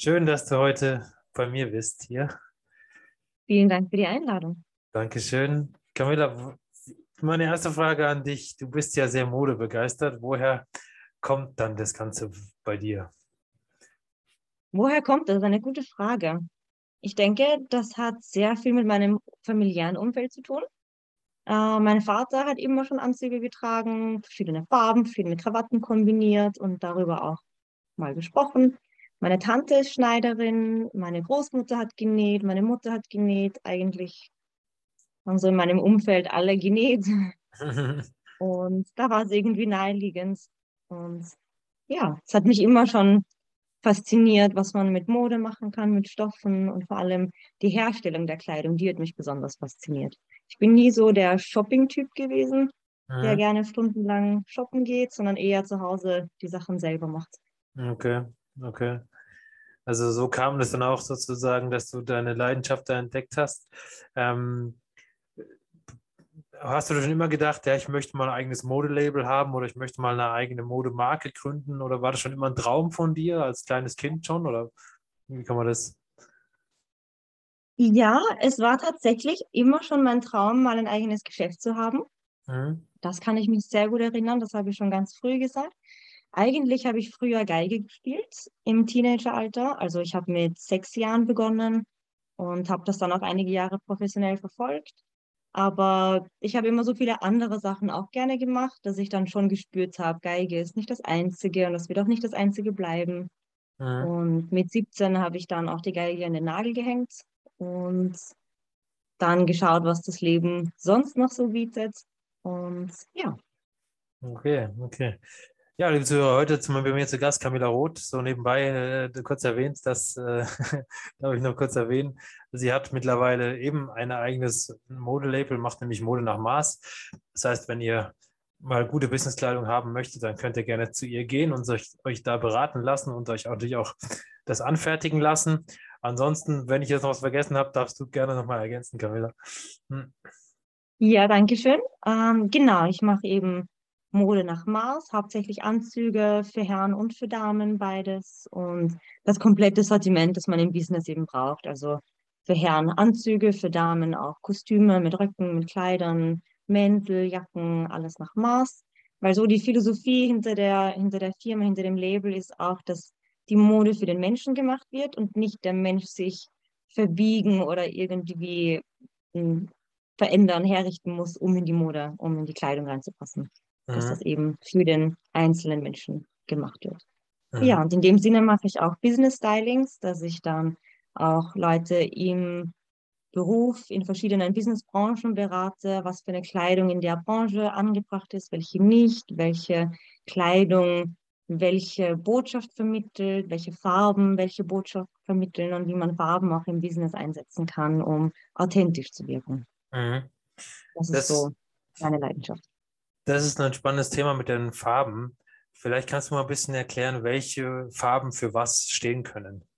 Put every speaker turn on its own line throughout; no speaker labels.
Schön, dass du heute bei mir bist hier.
Vielen Dank für die Einladung.
Dankeschön. Camilla, meine erste Frage an dich. Du bist ja sehr modebegeistert. Woher kommt dann das Ganze bei dir?
Woher kommt das? Eine gute Frage. Ich denke, das hat sehr viel mit meinem familiären Umfeld zu tun. Äh, mein Vater hat immer schon Anzüge getragen, verschiedene Farben, verschiedene Krawatten kombiniert und darüber auch mal gesprochen. Meine Tante ist Schneiderin, meine Großmutter hat genäht, meine Mutter hat genäht. Eigentlich haben so in meinem Umfeld alle genäht. Und da war es irgendwie naheliegend. Und ja, es hat mich immer schon fasziniert, was man mit Mode machen kann, mit Stoffen und vor allem die Herstellung der Kleidung, die hat mich besonders fasziniert. Ich bin nie so der Shopping-Typ gewesen, mhm. der gerne stundenlang shoppen geht, sondern eher zu Hause die Sachen selber macht.
Okay. Okay. Also so kam es dann auch sozusagen, dass du deine Leidenschaft da entdeckt hast. Ähm, hast du schon immer gedacht, ja, ich möchte mal ein eigenes Modelabel haben oder ich möchte mal eine eigene Modemarke gründen? Oder war das schon immer ein Traum von dir als kleines Kind schon? Oder wie kann man das?
Ja, es war tatsächlich immer schon mein Traum, mal ein eigenes Geschäft zu haben. Mhm. Das kann ich mich sehr gut erinnern, das habe ich schon ganz früh gesagt. Eigentlich habe ich früher Geige gespielt im Teenageralter. Also ich habe mit sechs Jahren begonnen und habe das dann auch einige Jahre professionell verfolgt. Aber ich habe immer so viele andere Sachen auch gerne gemacht, dass ich dann schon gespürt habe, Geige ist nicht das Einzige und das wird auch nicht das Einzige bleiben. Mhm. Und mit 17 habe ich dann auch die Geige an den Nagel gehängt und dann geschaut, was das Leben sonst noch so bietet. Und ja.
Okay, okay. Ja, liebe Zuhörer, heute zum Beispiel bei mir zu Gast Camilla Roth, so nebenbei äh, kurz erwähnt, das äh, darf ich noch kurz erwähnen. Sie hat mittlerweile eben ein eigenes Modelabel, macht nämlich Mode nach Maß. Das heißt, wenn ihr mal gute Businesskleidung haben möchtet, dann könnt ihr gerne zu ihr gehen und euch, euch da beraten lassen und euch natürlich auch das anfertigen lassen. Ansonsten, wenn ich jetzt noch was vergessen habe, darfst du gerne nochmal ergänzen, Camilla. Hm.
Ja, danke schön. Ähm, genau, ich mache eben Mode nach Maß, hauptsächlich Anzüge für Herren und für Damen, beides. Und das komplette Sortiment, das man im Business eben braucht. Also für Herren Anzüge, für Damen auch Kostüme mit Röcken, mit Kleidern, Mäntel, Jacken, alles nach Maß. Weil so die Philosophie hinter der, hinter der Firma, hinter dem Label ist auch, dass die Mode für den Menschen gemacht wird und nicht der Mensch sich verbiegen oder irgendwie hm, verändern, herrichten muss, um in die Mode, um in die Kleidung reinzupassen dass das eben für den einzelnen Menschen gemacht wird. Mhm. Ja, und in dem Sinne mache ich auch Business Stylings, dass ich dann auch Leute im Beruf in verschiedenen Businessbranchen berate, was für eine Kleidung in der Branche angebracht ist, welche nicht, welche Kleidung welche Botschaft vermittelt, welche Farben welche Botschaft vermitteln und wie man Farben auch im Business einsetzen kann, um authentisch zu wirken. Mhm. Das, das ist so meine Leidenschaft.
Das ist ein spannendes Thema mit den Farben. Vielleicht kannst du mal ein bisschen erklären, welche Farben für was stehen können.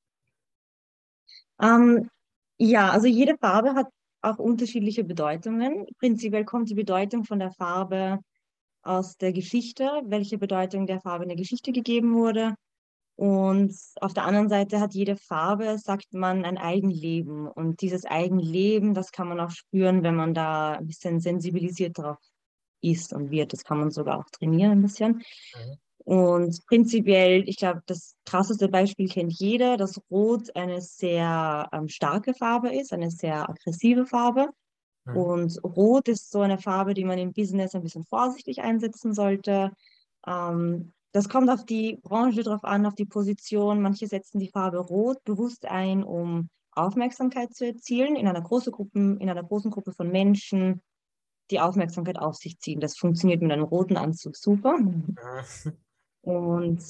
Ähm, ja, also jede Farbe hat auch unterschiedliche Bedeutungen. Prinzipiell kommt die Bedeutung von der Farbe aus der Geschichte, welche Bedeutung der Farbe in der Geschichte gegeben wurde. Und auf der anderen Seite hat jede Farbe, sagt man, ein Eigenleben. Und dieses Eigenleben, das kann man auch spüren, wenn man da ein bisschen sensibilisiert darauf ist und wird. Das kann man sogar auch trainieren ein bisschen. Mhm. Und prinzipiell, ich glaube, das krasseste Beispiel kennt jeder, dass Rot eine sehr ähm, starke Farbe ist, eine sehr aggressive Farbe. Mhm. Und Rot ist so eine Farbe, die man im Business ein bisschen vorsichtig einsetzen sollte. Ähm, das kommt auf die Branche drauf an, auf die Position. Manche setzen die Farbe Rot bewusst ein, um Aufmerksamkeit zu erzielen in einer großen Gruppe, in einer großen Gruppe von Menschen die Aufmerksamkeit auf sich ziehen. Das funktioniert mit einem roten Anzug super. Und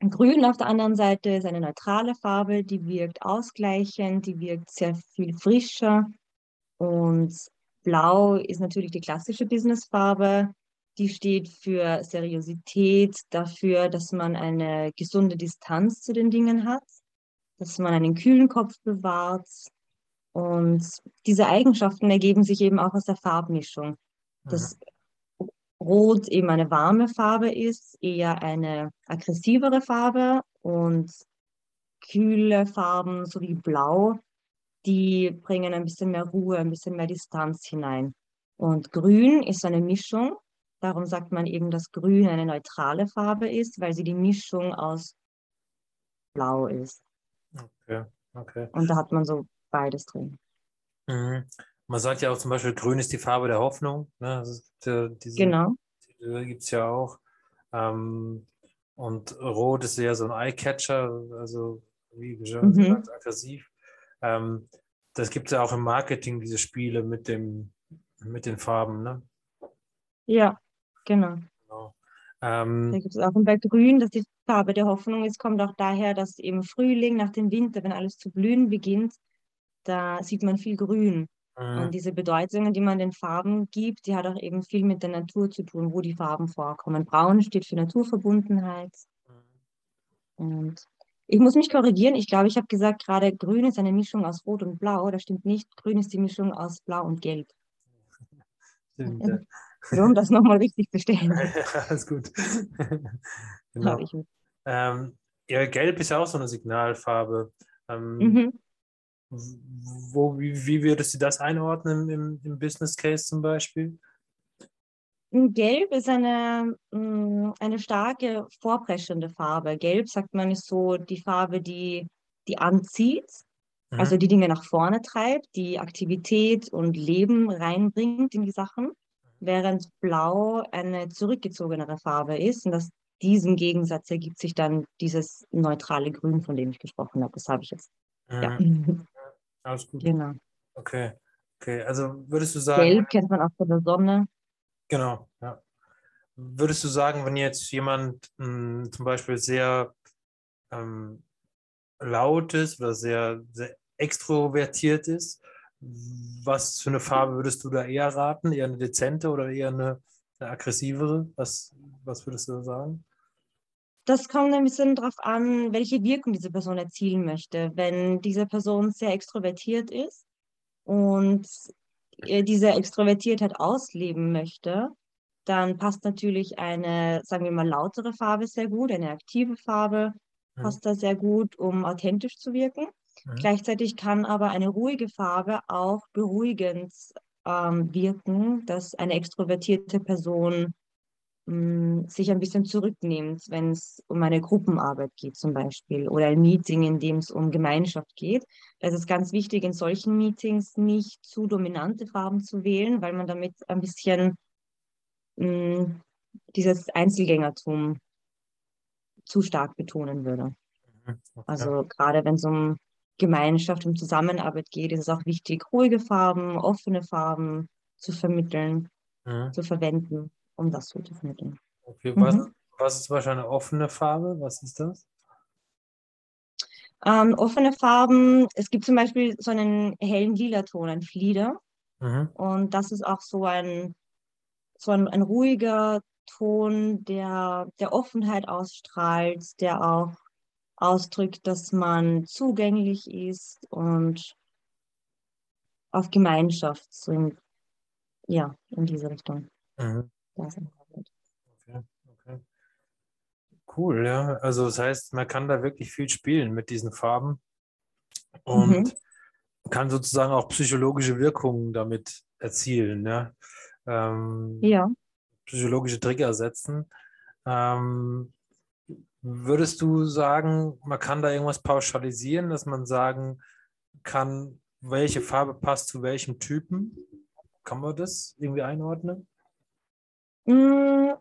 Grün auf der anderen Seite ist eine neutrale Farbe, die wirkt ausgleichend, die wirkt sehr viel frischer. Und Blau ist natürlich die klassische Businessfarbe. Die steht für Seriosität, dafür, dass man eine gesunde Distanz zu den Dingen hat, dass man einen kühlen Kopf bewahrt. Und diese Eigenschaften ergeben sich eben auch aus der Farbmischung. Das Rot eben eine warme Farbe ist, eher eine aggressivere Farbe und kühle Farben sowie Blau, die bringen ein bisschen mehr Ruhe, ein bisschen mehr Distanz hinein. Und Grün ist eine Mischung. Darum sagt man eben, dass Grün eine neutrale Farbe ist, weil sie die Mischung aus Blau ist.
Okay, okay.
Und da hat man so beides drin.
Mhm. Man sagt ja auch zum Beispiel, grün ist die Farbe der Hoffnung. Ne? Also, äh, diese,
genau.
gibt es ja auch. Ähm, und rot ist eher so ein Eyecatcher, also wie mhm. gesagt, aggressiv. Ähm, das gibt es ja auch im Marketing, diese Spiele mit, dem, mit den Farben. Ne?
Ja, genau. genau. Ähm, da gibt es auch und bei Grün, dass die Farbe der Hoffnung ist, kommt auch daher, dass im Frühling, nach dem Winter, wenn alles zu blühen beginnt, da sieht man viel Grün. Mhm. Und diese Bedeutungen, die man den Farben gibt, die hat auch eben viel mit der Natur zu tun, wo die Farben vorkommen. Braun steht für Naturverbundenheit. Mhm. Und ich muss mich korrigieren. Ich glaube, ich habe gesagt, gerade Grün ist eine Mischung aus Rot und Blau. Das stimmt nicht. Grün ist die Mischung aus Blau und Gelb. Stimmt, ja. Nur um das nochmal richtig zu stellen.
ja, alles gut. genau. Ähm, ja, Gelb ist ja auch so eine Signalfarbe. Ähm, mhm. Wo, wie, wie würdest du das einordnen im, im Business Case zum Beispiel?
Gelb ist eine, mm, eine starke vorpreschende Farbe. Gelb, sagt man, ist so die Farbe, die, die anzieht, mhm. also die Dinge nach vorne treibt, die Aktivität und Leben reinbringt in die Sachen, während Blau eine zurückgezogenere Farbe ist. Und aus diesem Gegensatz ergibt sich dann dieses neutrale Grün, von dem ich gesprochen habe. Das habe ich jetzt. Mhm. Ja.
Alles gut.
Genau.
Okay. Okay, also würdest du sagen.
Gelb kennt man auch von der Sonne.
Genau, ja. Würdest du sagen, wenn jetzt jemand mh, hm, zum Beispiel sehr ähm, laut ist oder sehr, sehr extrovertiert ist, was für eine Farbe würdest du da eher raten? Eher eine dezente oder eher eine, eine aggressivere? Was, was würdest du sagen?
Das kommt ein bisschen darauf an, welche Wirkung diese Person erzielen möchte. Wenn diese Person sehr extrovertiert ist und diese Extrovertiertheit ausleben möchte, dann passt natürlich eine, sagen wir mal, lautere Farbe sehr gut, eine aktive Farbe mhm. passt da sehr gut, um authentisch zu wirken. Mhm. Gleichzeitig kann aber eine ruhige Farbe auch beruhigend ähm, wirken, dass eine extrovertierte Person sich ein bisschen zurücknimmt, wenn es um eine Gruppenarbeit geht zum Beispiel oder ein Meeting, in dem es um Gemeinschaft geht. Da ist es ganz wichtig, in solchen Meetings nicht zu dominante Farben zu wählen, weil man damit ein bisschen mh, dieses Einzelgängertum zu stark betonen würde. Mhm, okay. Also gerade wenn es um Gemeinschaft, um Zusammenarbeit geht, ist es auch wichtig, ruhige Farben, offene Farben zu vermitteln, mhm. zu verwenden um das zu vermitteln.
Okay, was, mhm. was ist zum Beispiel eine offene Farbe? Was ist das?
Ähm, offene Farben, es gibt zum Beispiel so einen hellen lila Ton, ein Flieder. Mhm. Und das ist auch so ein, so ein, ein ruhiger Ton, der, der Offenheit ausstrahlt, der auch ausdrückt, dass man zugänglich ist und auf Gemeinschaft, so in, ja, in diese Richtung. Mhm.
Okay, okay. Cool, ja. Also das heißt, man kann da wirklich viel spielen mit diesen Farben und mhm. kann sozusagen auch psychologische Wirkungen damit erzielen, ja. Ähm,
ja.
Psychologische Trigger setzen. Ähm, würdest du sagen, man kann da irgendwas pauschalisieren, dass man sagen kann, welche Farbe passt zu welchem Typen? Kann man das irgendwie einordnen?
Mm,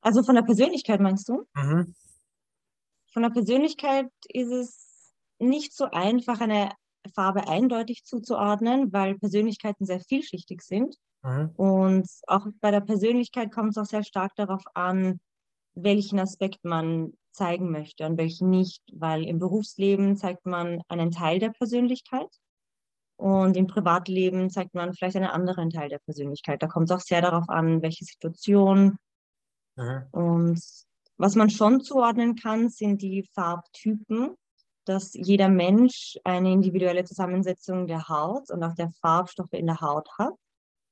also von der Persönlichkeit meinst du? Mhm. Von der Persönlichkeit ist es nicht so einfach, eine Farbe eindeutig zuzuordnen, weil Persönlichkeiten sehr vielschichtig sind. Mhm. Und auch bei der Persönlichkeit kommt es auch sehr stark darauf an, welchen Aspekt man zeigen möchte und welche nicht, weil im Berufsleben zeigt man einen Teil der Persönlichkeit und im Privatleben zeigt man vielleicht einen anderen Teil der Persönlichkeit. Da kommt es auch sehr darauf an, welche Situation. Mhm. Und was man schon zuordnen kann, sind die Farbtypen, dass jeder Mensch eine individuelle Zusammensetzung der Haut und auch der Farbstoffe in der Haut hat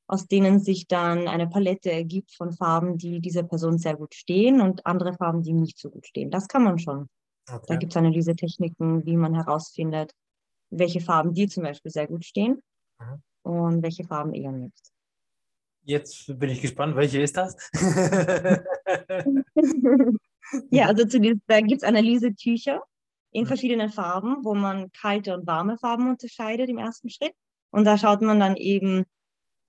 aus denen sich dann eine Palette ergibt von Farben, die dieser Person sehr gut stehen und andere Farben, die nicht so gut stehen. Das kann man schon. Okay. Da gibt es Analysetechniken, wie man herausfindet, welche Farben dir zum Beispiel sehr gut stehen mhm. und welche Farben eher nicht.
Jetzt bin ich gespannt, welche ist das?
ja, also zu diesem, da gibt es Analysetücher in mhm. verschiedenen Farben, wo man kalte und warme Farben unterscheidet im ersten Schritt. Und da schaut man dann eben,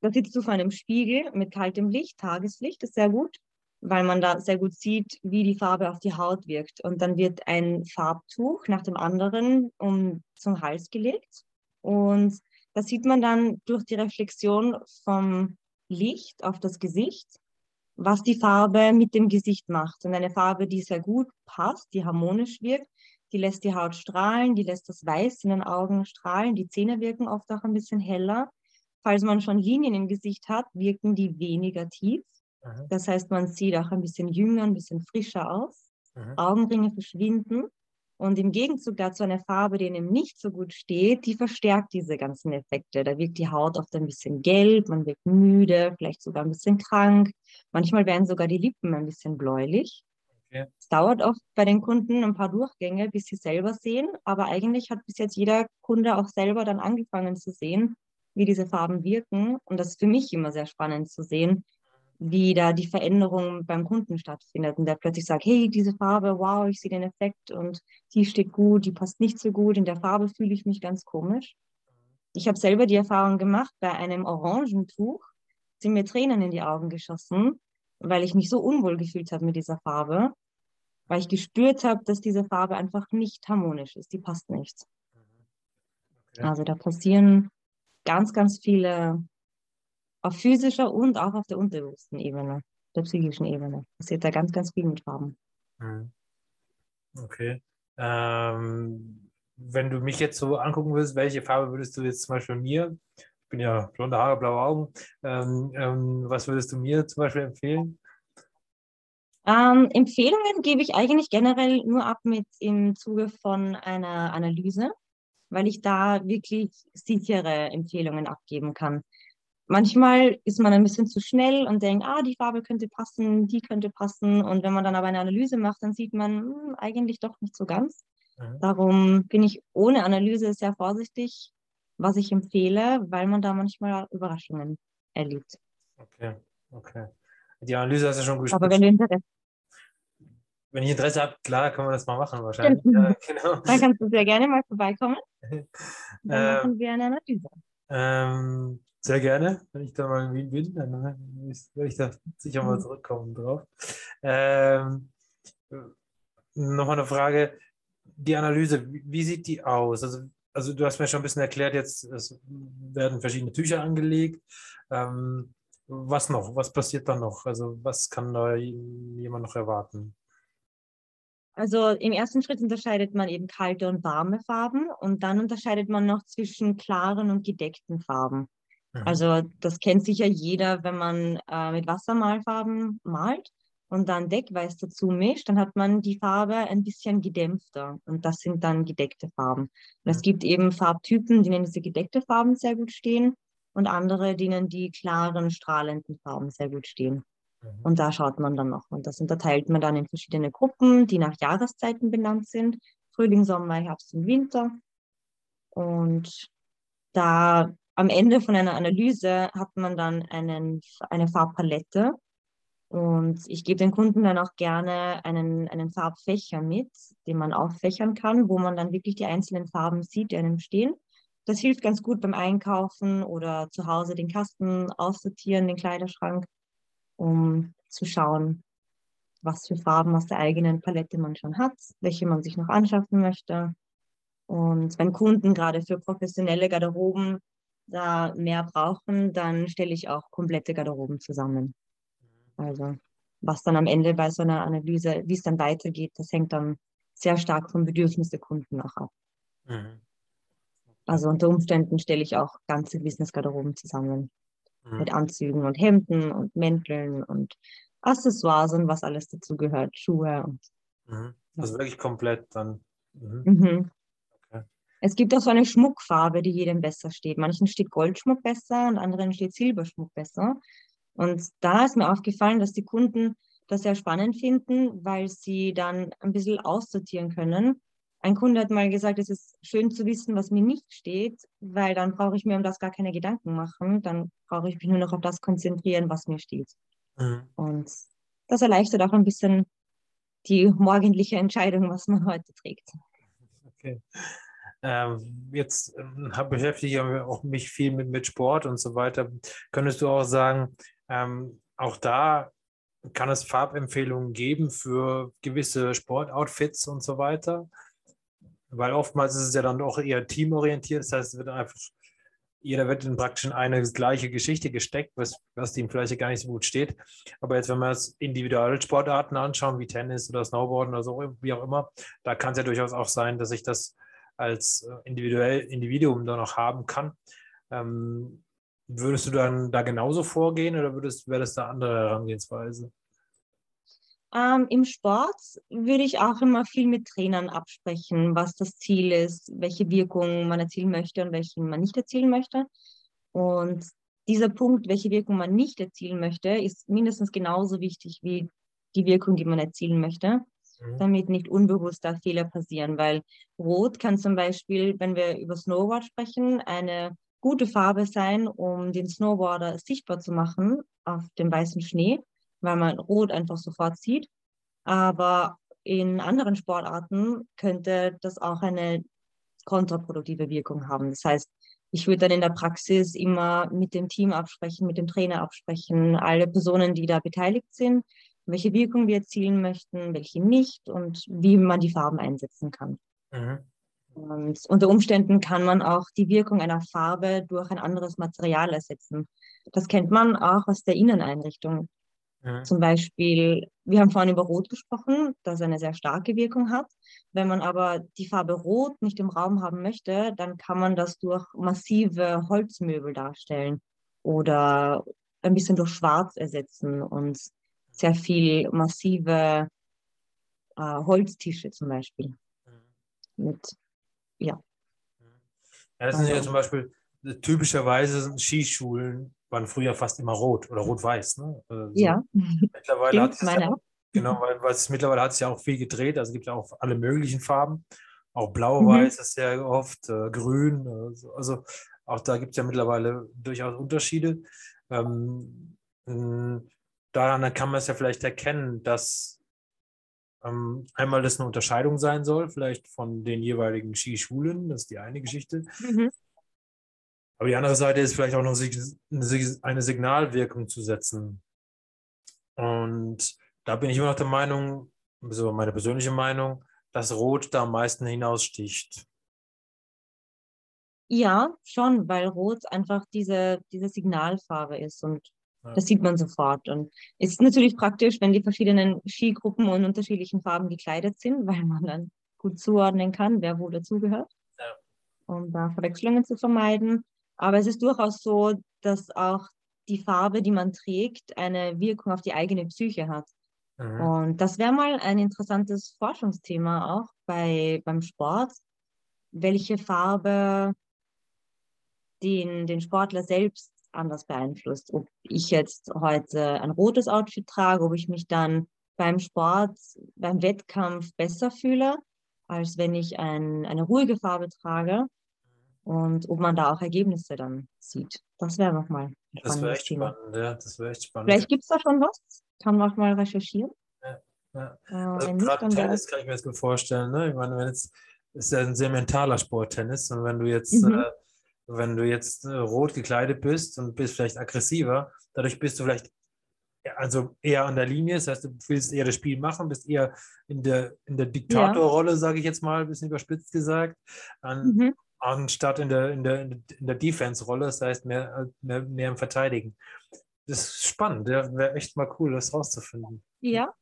da sitzt du vor einem Spiegel mit kaltem Licht, Tageslicht, ist sehr gut, weil man da sehr gut sieht, wie die Farbe auf die Haut wirkt. Und dann wird ein Farbtuch nach dem anderen um zum Hals gelegt. Und da sieht man dann durch die Reflexion vom Licht auf das Gesicht, was die Farbe mit dem Gesicht macht. Und eine Farbe, die sehr gut passt, die harmonisch wirkt, die lässt die Haut strahlen, die lässt das Weiß in den Augen strahlen, die Zähne wirken oft auch ein bisschen heller Falls man schon Linien im Gesicht hat, wirken die weniger tief. Mhm. Das heißt, man sieht auch ein bisschen jünger, ein bisschen frischer aus. Mhm. Augenringe verschwinden. Und im Gegenzug dazu eine Farbe, die einem nicht so gut steht, die verstärkt diese ganzen Effekte. Da wirkt die Haut oft ein bisschen gelb, man wirkt müde, vielleicht sogar ein bisschen krank. Manchmal werden sogar die Lippen ein bisschen bläulich. Okay. Es dauert oft bei den Kunden ein paar Durchgänge, bis sie selber sehen. Aber eigentlich hat bis jetzt jeder Kunde auch selber dann angefangen zu sehen, wie diese Farben wirken. Und das ist für mich immer sehr spannend zu sehen, wie da die Veränderung beim Kunden stattfindet und der plötzlich sagt, hey, diese Farbe, wow, ich sehe den Effekt und die steht gut, die passt nicht so gut, in der Farbe fühle ich mich ganz komisch. Ich habe selber die Erfahrung gemacht, bei einem Orangentuch sind mir Tränen in die Augen geschossen, weil ich mich so unwohl gefühlt habe mit dieser Farbe, weil ich gespürt habe, dass diese Farbe einfach nicht harmonisch ist, die passt nicht. Okay. Also da passieren ganz, ganz viele auf physischer und auch auf der unterbewussten Ebene, der psychischen Ebene. Passiert da ganz, ganz viel mit Farben.
Mhm. Okay. Ähm, wenn du mich jetzt so angucken würdest, welche Farbe würdest du jetzt zum Beispiel mir, ich bin ja blonde Haare, blaue Augen, ähm, ähm, was würdest du mir zum Beispiel empfehlen?
Ähm, Empfehlungen gebe ich eigentlich generell nur ab mit im Zuge von einer Analyse weil ich da wirklich sichere Empfehlungen abgeben kann. Manchmal ist man ein bisschen zu schnell und denkt, ah, die Farbe könnte passen, die könnte passen. Und wenn man dann aber eine Analyse macht, dann sieht man hm, eigentlich doch nicht so ganz. Mhm. Darum bin ich ohne Analyse sehr vorsichtig, was ich empfehle, weil man da manchmal Überraschungen erlebt.
Okay, okay. Die Analyse hast du schon gut
Aber wenn du Interesse
wenn ich Interesse habe, klar, können wir das mal machen wahrscheinlich.
Ja, genau. Dann kannst du sehr gerne mal vorbeikommen. Dann ähm, machen wir eine Analyse.
Ähm, sehr gerne, wenn ich da mal in Wien bin, dann werde ich da sicher mal mhm. zurückkommen drauf. Ähm, Nochmal eine Frage, die Analyse, wie sieht die aus? Also, also du hast mir schon ein bisschen erklärt, jetzt es werden verschiedene Tücher angelegt. Ähm, was noch? Was passiert dann noch? Also was kann da jemand noch erwarten?
Also im ersten Schritt unterscheidet man eben kalte und warme Farben und dann unterscheidet man noch zwischen klaren und gedeckten Farben. Mhm. Also das kennt sicher jeder, wenn man äh, mit Wassermalfarben malt und dann Deckweiß dazu mischt, dann hat man die Farbe ein bisschen gedämpfter und das sind dann gedeckte Farben. Und es gibt eben Farbtypen, denen diese gedeckte Farben sehr gut stehen und andere, denen die klaren, strahlenden Farben sehr gut stehen. Mhm. Und da schaut man dann noch. Und das unterteilt man dann in verschiedene Gruppen, die nach Jahreszeiten benannt sind. Frühling, Sommer, Herbst und Winter. Und da am Ende von einer Analyse hat man dann einen, eine Farbpalette. Und ich gebe den Kunden dann auch gerne einen, einen Farbfächer mit, den man auffächern kann, wo man dann wirklich die einzelnen Farben sieht, die einem stehen. Das hilft ganz gut beim Einkaufen oder zu Hause den Kasten aussortieren, den Kleiderschrank um zu schauen, was für Farben aus der eigenen Palette man schon hat, welche man sich noch anschaffen möchte. Und wenn Kunden gerade für professionelle Garderoben da mehr brauchen, dann stelle ich auch komplette Garderoben zusammen. Also was dann am Ende bei so einer Analyse, wie es dann weitergeht, das hängt dann sehr stark vom Bedürfnis der Kunden auch ab. Mhm. Also unter Umständen stelle ich auch ganze Business-Garderoben zusammen mhm. mit Anzügen und Hemden und Mänteln und Accessoires und was alles dazu gehört, Schuhe. Und,
mhm. Also wirklich komplett dann. Mhm.
Es gibt auch so eine Schmuckfarbe, die jedem besser steht. Manchen steht Goldschmuck besser und anderen steht Silberschmuck besser. Und da ist mir aufgefallen, dass die Kunden das sehr spannend finden, weil sie dann ein bisschen aussortieren können. Ein Kunde hat mal gesagt, es ist schön zu wissen, was mir nicht steht, weil dann brauche ich mir um das gar keine Gedanken machen. Dann brauche ich mich nur noch auf das konzentrieren, was mir steht. Mhm. Und das erleichtert auch ein bisschen die morgendliche Entscheidung, was man heute trägt.
Okay. Ähm, jetzt ähm, beschäftige ich auch mich viel mit, mit Sport und so weiter. Könntest du auch sagen, ähm, auch da kann es Farbempfehlungen geben für gewisse Sportoutfits und so weiter? Weil oftmals ist es ja dann auch eher teamorientiert. Das heißt, es wird einfach, jeder wird in praktisch in eine gleiche Geschichte gesteckt, was, was ihm vielleicht gar nicht so gut steht. Aber jetzt, wenn wir uns individuelle Sportarten anschauen, wie Tennis oder Snowboarden oder so, wie auch immer, da kann es ja durchaus auch sein, dass ich das als äh, individuell Individuum dann noch haben kann. Ähm, Würdest du dann da genauso vorgehen oder würdest, wäre das da andere Herangehensweise?
Ähm, Im Sport würde ich auch immer viel mit Trainern absprechen, was das Ziel ist, welche Wirkung man erzielen möchte und welche man nicht erzielen möchte. Und dieser Punkt, welche Wirkung man nicht erzielen möchte, ist mindestens genauso wichtig wie die Wirkung, die man erzielen möchte, mhm. damit nicht unbewusst da Fehler passieren. Weil Rot kann zum Beispiel, wenn wir über Snowboard sprechen, eine gute Farbe sein, um den Snowboarder sichtbar zu machen auf dem weißen Schnee, weil man Rot einfach sofort sieht. Aber in anderen Sportarten könnte das auch eine kontraproduktive Wirkung haben. Das heißt, ich würde dann in der Praxis immer mit dem Team absprechen, mit dem Trainer absprechen, alle Personen, die da beteiligt sind, welche Wirkung wir erzielen möchten, welche nicht und wie man die Farben einsetzen kann. Mhm. Und unter Umständen kann man auch die Wirkung einer Farbe durch ein anderes Material ersetzen. Das kennt man auch aus der Inneneinrichtung. Ja. Zum Beispiel, wir haben vorhin über Rot gesprochen, das eine sehr starke Wirkung hat. Wenn man aber die Farbe Rot nicht im Raum haben möchte, dann kann man das durch massive Holzmöbel darstellen oder ein bisschen durch Schwarz ersetzen und sehr viel massive äh, Holztische zum Beispiel mit ja.
Ja, das sind ja zum Beispiel typischerweise Skischulen waren früher fast immer rot oder rot-weiß. Ne?
Also ja.
Mittlerweile hat es ja, genau, weil, weil es mittlerweile hat es ja auch viel gedreht. Also es gibt ja auch alle möglichen Farben. Auch blau-weiß mhm. ist sehr oft, äh, grün. Also, also auch da gibt es ja mittlerweile durchaus Unterschiede. Ähm, daran kann man es ja vielleicht erkennen, dass ähm, einmal, dass eine Unterscheidung sein soll, vielleicht von den jeweiligen Skischulen, das ist die eine Geschichte. Mhm. Aber die andere Seite ist vielleicht auch noch eine Signalwirkung zu setzen. Und da bin ich immer noch der Meinung, so meine persönliche Meinung, dass Rot da am meisten hinaussticht.
Ja, schon, weil Rot einfach diese, diese Signalfarbe ist und das sieht man sofort. Und es ist natürlich praktisch, wenn die verschiedenen Skigruppen in unterschiedlichen Farben gekleidet sind, weil man dann gut zuordnen kann, wer wo dazugehört, ja. um da Verwechslungen zu vermeiden. Aber es ist durchaus so, dass auch die Farbe, die man trägt, eine Wirkung auf die eigene Psyche hat. Mhm. Und das wäre mal ein interessantes Forschungsthema auch bei, beim Sport, welche Farbe den, den Sportler selbst anders beeinflusst. Ob ich jetzt heute ein rotes Outfit trage, ob ich mich dann beim Sport, beim Wettkampf besser fühle, als wenn ich ein, eine ruhige Farbe trage und ob man da auch Ergebnisse dann sieht. Das wäre nochmal
Das wäre echt Thema. spannend, ja, das wäre echt spannend.
Vielleicht gibt es da schon was, kann man auch mal recherchieren.
Ja, ja. Äh, also gerade Tennis kann ich mir jetzt gut vorstellen, ne? ich meine, wenn jetzt, ist ja ein sehr mentaler Sport, Tennis, und wenn du jetzt mhm. äh, wenn du jetzt äh, rot gekleidet bist und bist vielleicht aggressiver, dadurch bist du vielleicht also eher an der Linie, das heißt, du willst eher das Spiel machen, bist eher in der, in der Diktatorrolle, ja. sage ich jetzt mal, ein bisschen überspitzt gesagt, an, mhm. anstatt in der, in der, in der Defense-Rolle, das heißt mehr, mehr, mehr im Verteidigen. das ist spannend. Ja, Wäre echt mal cool, das rauszufinden.
Ja.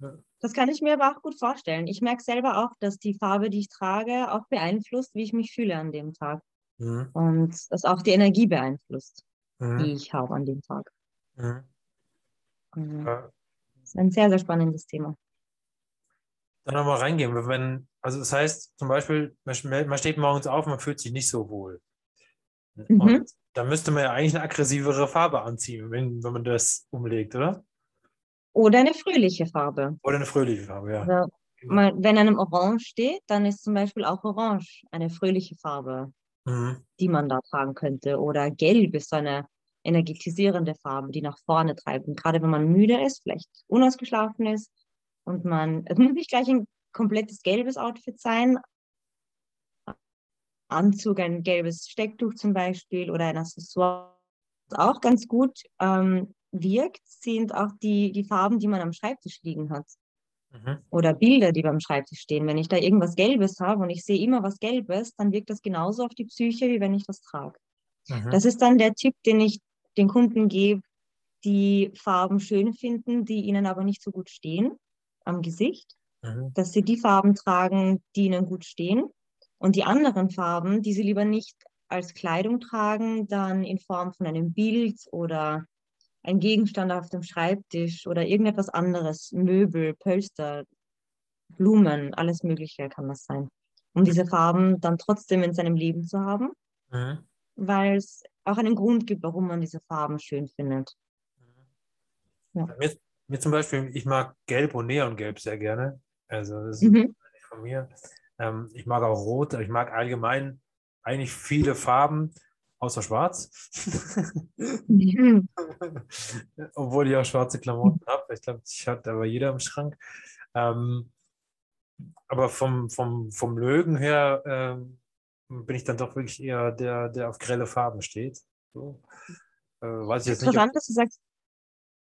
Ja.
Das kann ich mir aber auch gut vorstellen. Ich merke selber auch, dass die Farbe, die ich trage, auch beeinflusst, wie ich mich fühle an dem Tag.
Mhm.
Und das auch die Energie beeinflusst, die
Mhm.
ich habe an dem Tag.
Mhm. Ja.
das ist ein sehr, sehr spannendes Thema.
Dann nochmal reingehen. Wenn, also das heißt zum Beispiel, man man steht morgens auf, man fühlt sich nicht so wohl.
Mhm.
Und da müsste man ja eigentlich eine aggressivere Farbe anziehen, wenn, wenn man das umlegt, oder?
Oder eine fröhliche Farbe.
Oder eine fröhliche Farbe, ja.
Also, mal, wenn einem Orange steht, dann ist zum Beispiel auch Orange eine fröhliche Farbe,
Mhm.
die man da tragen könnte. Oder Gelb ist so eine energetisierende Farbe, die nach vorne treibt. Und gerade wenn man müde ist, vielleicht unausgeschlafen ist und man, es muss nicht gleich ein komplettes gelbes Outfit sein. Anzug, ein gelbes Stecktuch zum Beispiel oder ein Accessoire, was auch ganz gut ähm, wirkt, sind auch die, die Farben, die man am Schreibtisch liegen hat
Mhm.
oder Bilder, die beim Schreibtisch stehen. Wenn ich da irgendwas Gelbes habe und ich sehe immer was Gelbes, dann wirkt das genauso auf die Psyche, wie wenn ich das trage.
Mhm.
Das ist dann der Tipp, den ich den Kunden gebe, die Farben schön finden, die ihnen aber nicht so gut stehen am Gesicht,
Mhm.
dass sie die Farben tragen, die ihnen gut stehen und die anderen Farben, die sie lieber nicht als Kleidung tragen, dann in Form von einem Bild oder ein Gegenstand auf dem Schreibtisch oder irgendetwas anderes, Möbel, Pölster, Blumen, alles Mögliche kann das sein. Um diese Farben dann trotzdem in seinem Leben zu haben,
Mhm.
weil es auch einen Grund gibt, warum man diese Farben schön findet. Ja.
Mir, mir zum Beispiel, ich mag Gelb und Neongelb sehr gerne. Also das ist
Mhm.
nicht von mir. Ähm, ich mag auch Rot, aber ich mag allgemein eigentlich viele Farben, außer Schwarz.
Mhm.
Obwohl ich auch schwarze Klamotten habe. Ich glaube, ich hat aber jeder im Schrank. Ähm, aber vom, vom, vom Lögen her ähm, bin ich dann doch wirklich eher der, der auf grelle Farben steht. So. Äh, weiß ich jetzt nicht.
Interessant, dass du sagst,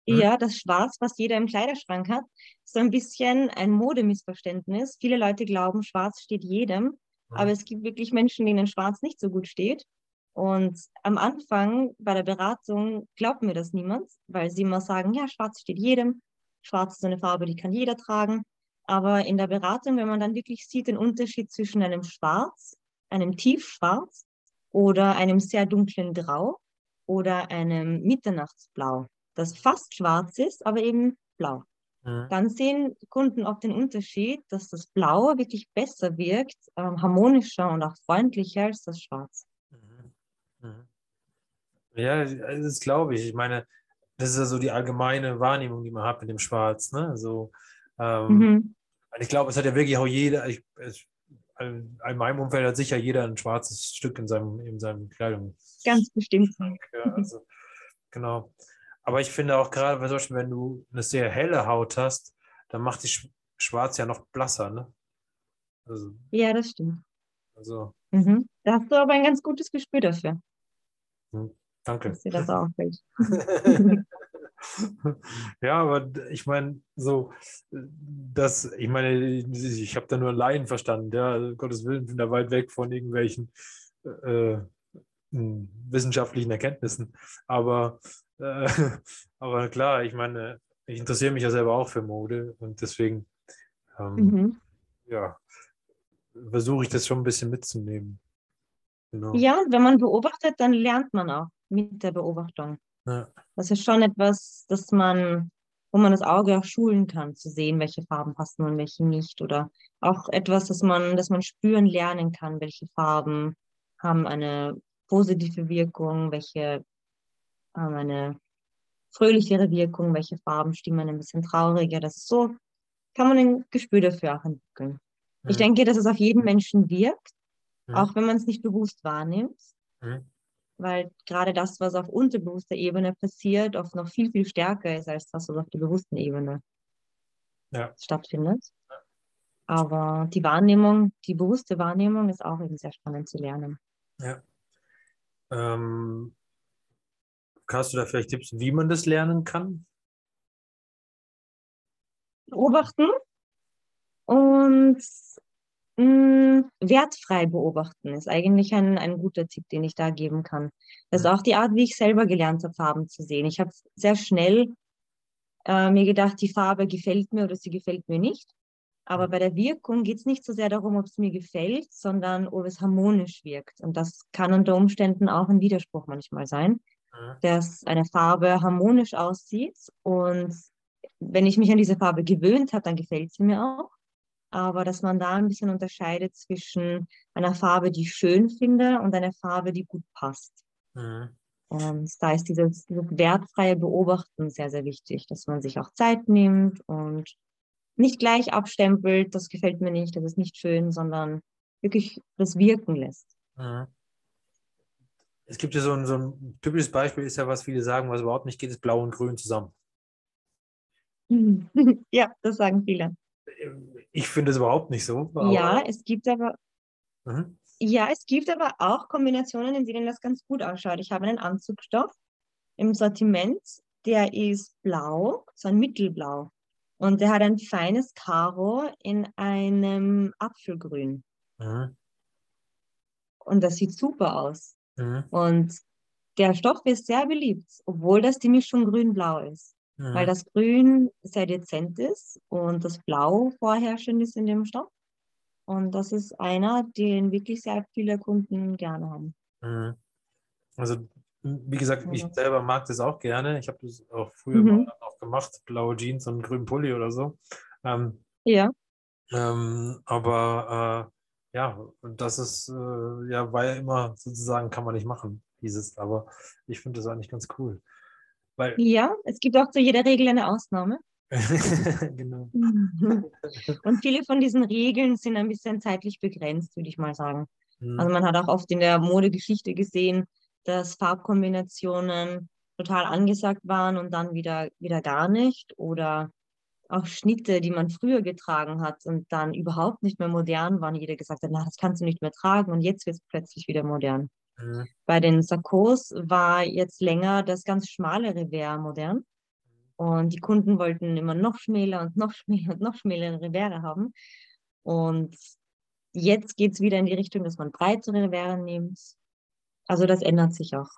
Hm?
ja, das Schwarz, was jeder im Kleiderschrank hat, ist so ein bisschen ein Modemissverständnis. Viele Leute glauben, Schwarz steht jedem, aber es gibt wirklich Menschen, denen Schwarz nicht so gut steht. Und am Anfang bei der Beratung glaubt mir das niemand, weil sie immer sagen, ja, Schwarz steht jedem. Schwarz ist so eine Farbe, die kann jeder tragen. Aber in der Beratung, wenn man dann wirklich sieht den Unterschied zwischen einem Schwarz, einem Tiefschwarz oder einem sehr dunklen Grau oder einem Mitternachtsblau, das fast schwarz ist, aber eben blau.
Mhm.
Dann sehen Kunden oft den Unterschied, dass das Blaue wirklich besser wirkt, ähm, harmonischer und auch freundlicher als das Schwarz.
Ja, das glaube ich. Ich meine, das ist ja so die allgemeine Wahrnehmung, die man hat mit dem Schwarz. Ne? So, ähm,
Mhm.
ich glaube, es hat ja wirklich auch jeder, ich, es, in in meinem Umfeld hat sicher jeder ein schwarzes Stück in seinem, in seinem Kleidung.
Ganz bestimmt.
Ja, also, genau. Aber ich finde auch gerade, zum Beispiel, wenn du eine sehr helle Haut hast, dann macht die Sch- Schwarz ja noch blasser. Ne? Also,
Ja, das stimmt.
also
Mhm. Da hast du aber ein ganz gutes Gespür dafür,
danke.
dass dir das auffällt.
Ja, aber ich meine, so, äh, das, ich meine, ich habe da nur Laien verstanden, ja, also, Gottes Willen, bin da weit weg von irgendwelchen äh, m, wissenschaftlichen Erkenntnissen. Aber, äh, aber klar, ich meine, ich interessiere mich ja selber auch für Mode und deswegen, ähm,
Mhm.
ja, versuche ich das schon ein bisschen mitzunehmen. Genau.
Ja, wenn man beobachtet, dann lernt man auch mit der Beobachtung.
Ja.
Das ist schon etwas, das man, wo man das Auge auch schulen kann, zu sehen, welche Farben passen und welche nicht. Oder auch etwas, das man, das man spüren lernen kann, welche Farben haben eine positive Wirkung, welche haben eine fröhlichere Wirkung, welche Farben stimmen ein bisschen trauriger. Das ist so, kann man ein Gespür dafür auch entwickeln. Ich
Mhm.
denke, dass es auf jeden Menschen wirkt,
Mhm.
auch wenn man es nicht bewusst wahrnimmt. Weil gerade das, was auf unterbewusster Ebene passiert, oft noch viel, viel stärker ist als das, was auf der bewussten Ebene
Ja.
stattfindet. Aber die Wahrnehmung, die bewusste Wahrnehmung ist auch eben sehr spannend zu lernen.
Ja. Ähm, hast du da vielleicht Tipps, wie man das lernen kann?
Beobachten und mh, mm, wertfrei beobachten ist eigentlich ein, ein guter Tipp, den ich da geben kann. Das ist auch die Art, wie ich selber gelernt habe, Farben zu sehen. Ich habe sehr schnell äh, mir gedacht, die Farbe gefällt mir oder sie gefällt mir nicht. Aber bei der Wirkung geht es nicht so sehr darum, ob es mir gefällt, sondern ob es harmonisch wirkt. Und das kann unter Umständen auch ein Widerspruch manchmal sein, mhm. dass eine Farbe harmonisch aussieht. Und wenn ich mich an diese Farbe gewöhnt habe, dann gefällt sie mir auch. Aber dass man da ein bisschen unterscheidet zwischen einer Farbe, die ich schön finde, und einer Farbe, die gut passt. Mhm. Und da ist dieses, dieses wertfreie Beobachten sehr, sehr wichtig, dass man sich auch Zeit nimmt und nicht gleich abstempelt, das gefällt mir nicht, das ist nicht schön, sondern wirklich das wirken lässt. Mhm.
Es gibt ja so ein, so ein typisches Beispiel, ist ja, was viele sagen, was überhaupt nicht geht, ist Blau und Grün zusammen.
ja, das sagen viele.
Ich finde es überhaupt nicht so.
Ja, es gibt aber. Mhm. Ja, es gibt aber auch Kombinationen, in denen das ganz gut ausschaut. Ich habe einen Anzugstoff im Sortiment, der ist blau, so ein Mittelblau. Und der hat ein feines Karo in einem Apfelgrün. Mhm. Und das sieht super aus. Mhm. Und der Stoff ist sehr beliebt, obwohl das die Mischung grün-blau ist. Mhm. Weil das Grün sehr dezent ist und das Blau vorherrschend ist in dem Stoff. Und das ist einer, den wirklich sehr viele Kunden gerne haben.
Mhm. Also wie gesagt, ich selber mag das auch gerne. Ich habe das auch früher mhm. mal auch gemacht, blaue Jeans und einen grünen Pulli oder so. Ähm,
ja.
Ähm, aber äh, ja, das ist äh, ja, war ja immer sozusagen, kann man nicht machen, dieses. Aber ich finde das eigentlich ganz cool.
Weil, ja, es gibt auch zu jeder Regel eine Ausnahme.
genau.
Und viele von diesen Regeln sind ein bisschen zeitlich begrenzt, würde ich mal sagen. Mhm. Also man hat auch oft in der Modegeschichte gesehen, dass Farbkombinationen total angesagt waren und dann wieder, wieder gar nicht. Oder auch Schnitte, die man früher getragen hat und dann überhaupt nicht mehr modern waren. Jeder gesagt hat, na, das kannst du nicht mehr tragen und jetzt wird es plötzlich wieder modern. Mhm. Bei den Sakkos war jetzt länger das ganz schmale Revers modern. Und die Kunden wollten immer noch schmäler und noch schmäler und noch schmälere Revers haben. Und jetzt geht es wieder in die Richtung, dass man breitere Revers nimmt also das ändert sich auch.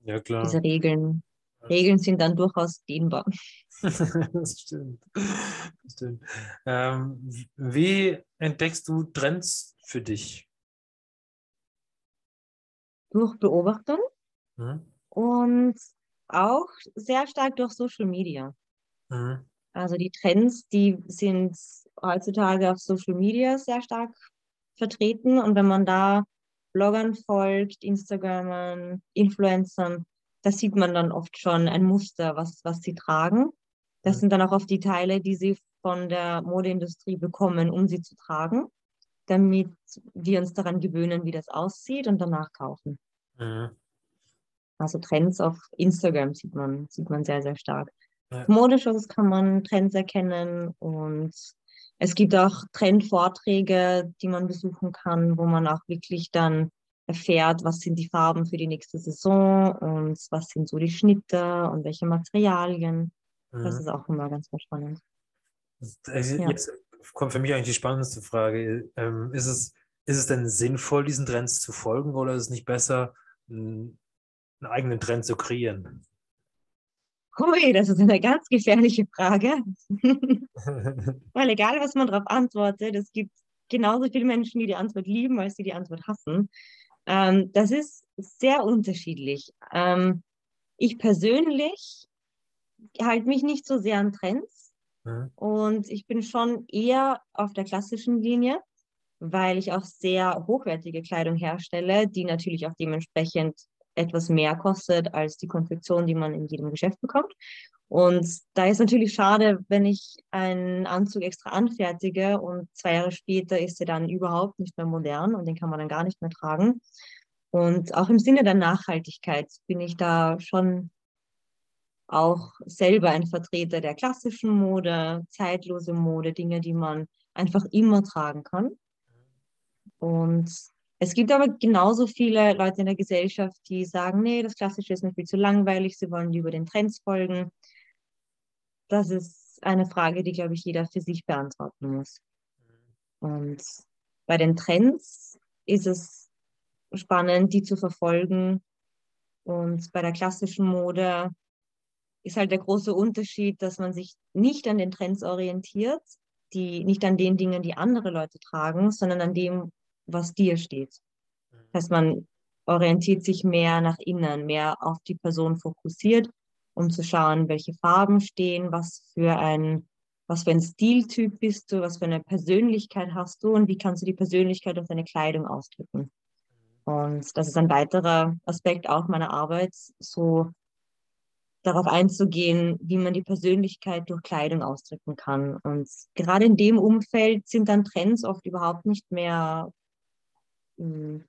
Ja, klar.
Diese Regeln. Regeln sind dann durchaus dehnbar.
das stimmt. Das stimmt. Ähm, wie entdeckst du Trends für dich?
Durch Beobachtung mhm. und auch sehr stark durch Social Media. Mhm. Also die Trends, die sind heutzutage auf Social Media sehr stark vertreten und wenn man da Bloggern folgt, Instagramern, Influencern, da sieht man dann oft schon ein Muster, was, was sie tragen. Das sind dann auch oft die Teile, die sie von der Modeindustrie bekommen, um sie zu tragen, damit wir uns daran gewöhnen, wie das aussieht und danach kaufen. Mhm. Also Trends auf Instagram sieht man, sieht man sehr, sehr stark. Ja. Modeshows kann man Trends erkennen und es gibt auch Trendvorträge, die man besuchen kann, wo man auch wirklich dann erfährt, was sind die Farben für die nächste Saison und was sind so die Schnitte und welche Materialien. Mhm. Das ist auch immer ganz, spannend.
Ja. Jetzt kommt für mich eigentlich die spannendste Frage. Ähm, ist, es, ist es denn sinnvoll, diesen Trends zu folgen oder ist es nicht besser, einen eigenen Trend zu kreieren?
Hui, das ist eine ganz gefährliche Frage. Weil egal, was man darauf antwortet, es gibt genauso viele Menschen, die die Antwort lieben, als die die Antwort hassen. Ähm, das ist sehr unterschiedlich. Ähm, ich persönlich halte mich nicht so sehr an Trends mhm. und ich bin schon eher auf der klassischen Linie, weil ich auch sehr hochwertige Kleidung herstelle, die natürlich auch dementsprechend etwas mehr kostet als die Konfektion, die man in jedem Geschäft bekommt. Und da ist natürlich schade, wenn ich einen Anzug extra anfertige und zwei Jahre später ist er dann überhaupt nicht mehr modern und den kann man dann gar nicht mehr tragen. Und auch im Sinne der Nachhaltigkeit bin ich da schon auch selber ein Vertreter der klassischen Mode, zeitlose Mode, Dinge, die man einfach immer tragen kann. Und es gibt aber genauso viele Leute in der Gesellschaft, die sagen, nee, das Klassische ist mir viel zu langweilig, sie wollen lieber den Trends folgen. Das ist eine Frage, die, glaube ich, jeder für sich beantworten muss. Und bei den Trends ist es spannend, die zu verfolgen. Und bei der klassischen Mode ist halt der große Unterschied, dass man sich nicht an den Trends orientiert, die nicht an den Dingen, die andere Leute tragen, sondern an dem, was dir steht. Das heißt, man orientiert sich mehr nach innen, mehr auf die Person fokussiert, um zu schauen, welche Farben stehen, was für ein, was für ein Stiltyp bist du, was für eine Persönlichkeit hast du und wie kannst du die Persönlichkeit durch deine Kleidung ausdrücken. Und das ist ein weiterer Aspekt auch meiner Arbeit, so darauf einzugehen, wie man die Persönlichkeit durch Kleidung ausdrücken kann. Und gerade in dem Umfeld sind dann Trends oft überhaupt nicht mehr mh,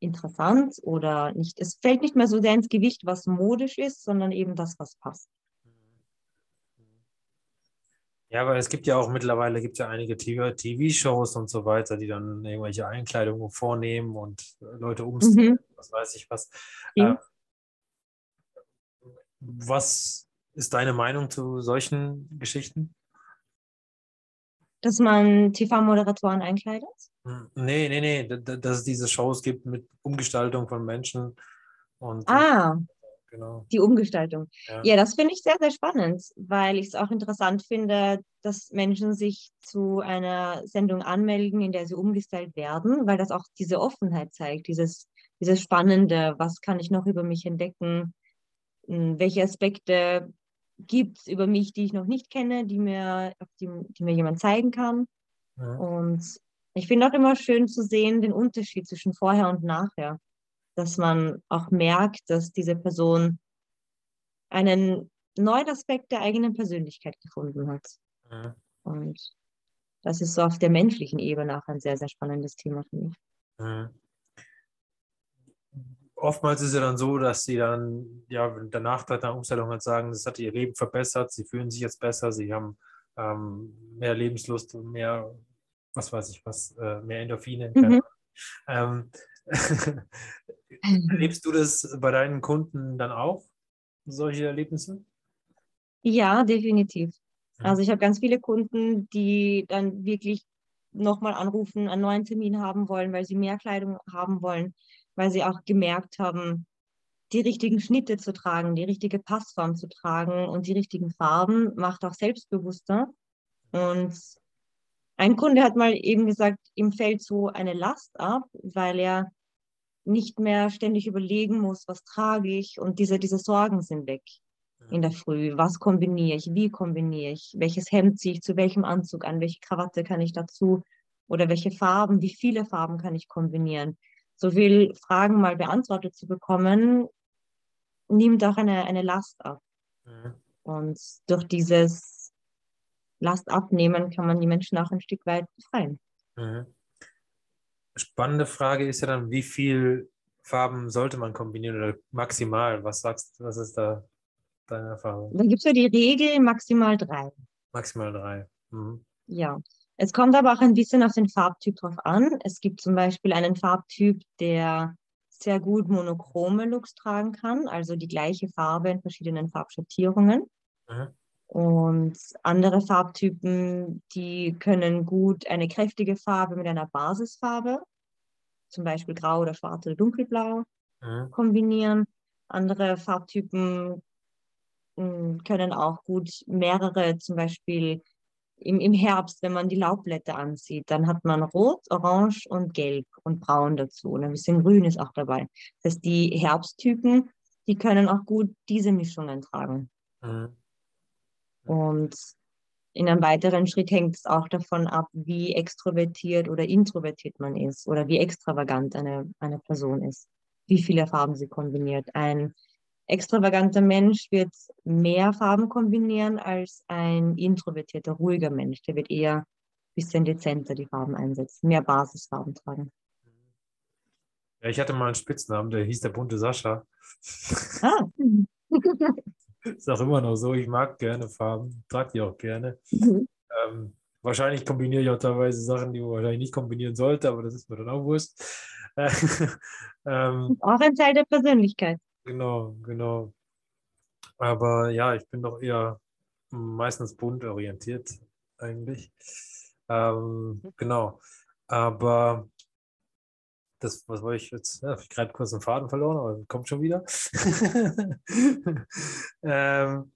interessant oder nicht. Es fällt nicht mehr so sehr ins Gewicht, was modisch ist, sondern eben das, was passt.
Ja, aber es gibt ja auch mittlerweile gibt ja einige TV-Shows und so weiter, die dann irgendwelche Einkleidungen vornehmen und Leute umstellen, mhm. was weiß ich was. Äh, was ist deine Meinung zu solchen Geschichten?
Dass man TV-Moderatoren einkleidet?
Hm, nee, nee, nee, dass es diese Shows gibt mit Umgestaltung von Menschen. Und,
ah, genau. die Umgestaltung. Ja, ja das finde ich sehr, sehr spannend, weil ich es auch interessant finde, dass Menschen sich zu einer Sendung anmelden, in der sie umgestellt werden, weil das auch diese Offenheit zeigt, dieses, dieses Spannende, was kann ich noch über mich entdecken, hm, welche Aspekte gibt es über mich, die ich noch nicht kenne, die mir, die, die mir jemand zeigen kann. Ja. Und ich finde auch immer schön zu sehen, den Unterschied zwischen vorher und nachher. Dass man auch merkt, dass diese Person einen neuen Aspekt der eigenen Persönlichkeit gefunden hat. Ja. Und das ist so auf der menschlichen Ebene auch ein sehr, sehr spannendes Thema für mich. Ja.
Oftmals ist es ja dann so, dass sie dann, ja, danach der Umstellung halt sagen, das hat ihr Leben verbessert, sie fühlen sich jetzt besser, sie haben ähm, mehr Lebenslust, mehr was weiß ich was, äh, mehr Endorphine. Mhm. Ähm, erlebst du das bei deinen Kunden dann auch, solche Erlebnisse?
Ja, definitiv. Mhm. Also ich habe ganz viele Kunden, die dann wirklich nochmal anrufen, einen neuen Termin haben wollen, weil sie mehr Kleidung haben wollen, weil sie auch gemerkt haben, die richtigen Schnitte zu tragen, die richtige Passform zu tragen und die richtigen Farben macht auch selbstbewusster. Und ein Kunde hat mal eben gesagt, ihm fällt so eine Last ab, weil er nicht mehr ständig überlegen muss, was trage ich und diese, diese Sorgen sind weg in der Früh. Was kombiniere ich? Wie kombiniere ich? Welches Hemd ziehe ich zu welchem Anzug an? Welche Krawatte kann ich dazu? Oder welche Farben? Wie viele Farben kann ich kombinieren? So viel Fragen mal beantwortet zu bekommen, nimmt auch eine, eine Last ab. Mhm. Und durch dieses Last abnehmen, kann man die Menschen auch ein Stück weit befreien. Mhm.
Spannende Frage ist ja dann, wie viel Farben sollte man kombinieren oder maximal? Was sagst du, was ist da deine Erfahrung?
Da gibt es ja die Regel maximal drei.
Maximal drei.
Mhm. Ja. Es kommt aber auch ein bisschen auf den Farbtyp drauf an. Es gibt zum Beispiel einen Farbtyp, der sehr gut monochrome Looks tragen kann, also die gleiche Farbe in verschiedenen Farbschattierungen. Mhm. Und andere Farbtypen, die können gut eine kräftige Farbe mit einer Basisfarbe, zum Beispiel grau oder schwarz oder dunkelblau, mhm. kombinieren. Andere Farbtypen hm, können auch gut mehrere, zum Beispiel im, im Herbst, wenn man die Laubblätter ansieht, dann hat man Rot, Orange und Gelb und Braun dazu. Und ein bisschen Grün ist auch dabei. Das heißt, die Herbsttypen, die können auch gut diese Mischungen tragen. Mhm. Und in einem weiteren Schritt hängt es auch davon ab, wie extrovertiert oder introvertiert man ist oder wie extravagant eine, eine Person ist, wie viele Farben sie kombiniert. Ein extravaganter Mensch wird mehr Farben kombinieren als ein introvertierter, ruhiger Mensch. Der wird eher ein bisschen dezenter die Farben einsetzen, mehr Basisfarben tragen.
Ja, ich hatte mal einen Spitznamen, der hieß der bunte Sascha. Ah. Ist auch immer noch so. Ich mag gerne Farben, trage die auch gerne. Mhm. Ähm, wahrscheinlich kombiniere ich auch teilweise Sachen, die man wahrscheinlich nicht kombinieren sollte, aber das ist mir dann auch wurscht.
ähm, auch ein Teil der Persönlichkeit.
Genau, genau. Aber ja, ich bin doch eher meistens bunt orientiert eigentlich. Ähm, genau. Aber das, was wollte ich jetzt? Ja, ich gerade kurz einen Faden verloren, aber kommt schon wieder. ähm,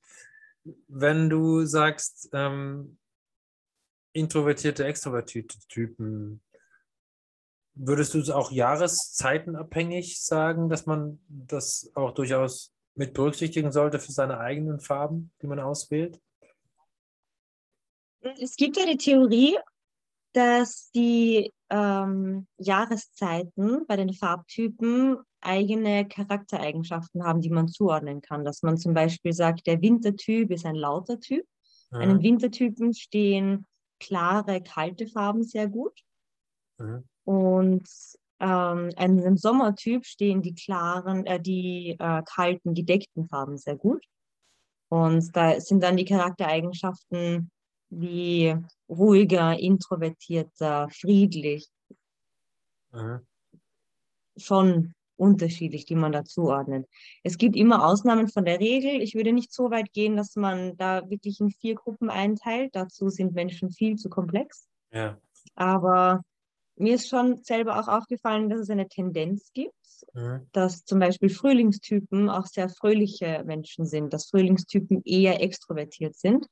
wenn du sagst, ähm, introvertierte, extrovertierte Typen, würdest du es auch jahreszeitenabhängig sagen, dass man das auch durchaus mit berücksichtigen sollte für seine eigenen Farben, die man auswählt?
Es gibt ja die Theorie, dass die ähm, Jahreszeiten bei den Farbtypen eigene Charaktereigenschaften haben, die man zuordnen kann. Dass man zum Beispiel sagt, der Wintertyp ist ein lauter Typ. Mhm. Einem Wintertypen stehen klare, kalte Farben sehr gut. Mhm. Und ähm, einem Sommertyp stehen die klaren, äh, die äh, kalten, gedeckten Farben sehr gut. Und da sind dann die Charaktereigenschaften wie ruhiger, introvertierter, friedlich. Mhm. Schon unterschiedlich, die man da zuordnet. Es gibt immer Ausnahmen von der Regel. Ich würde nicht so weit gehen, dass man da wirklich in vier Gruppen einteilt. Dazu sind Menschen viel zu komplex.
Ja.
Aber mir ist schon selber auch aufgefallen, dass es eine Tendenz gibt, mhm. dass zum Beispiel Frühlingstypen auch sehr fröhliche Menschen sind, dass Frühlingstypen eher extrovertiert sind.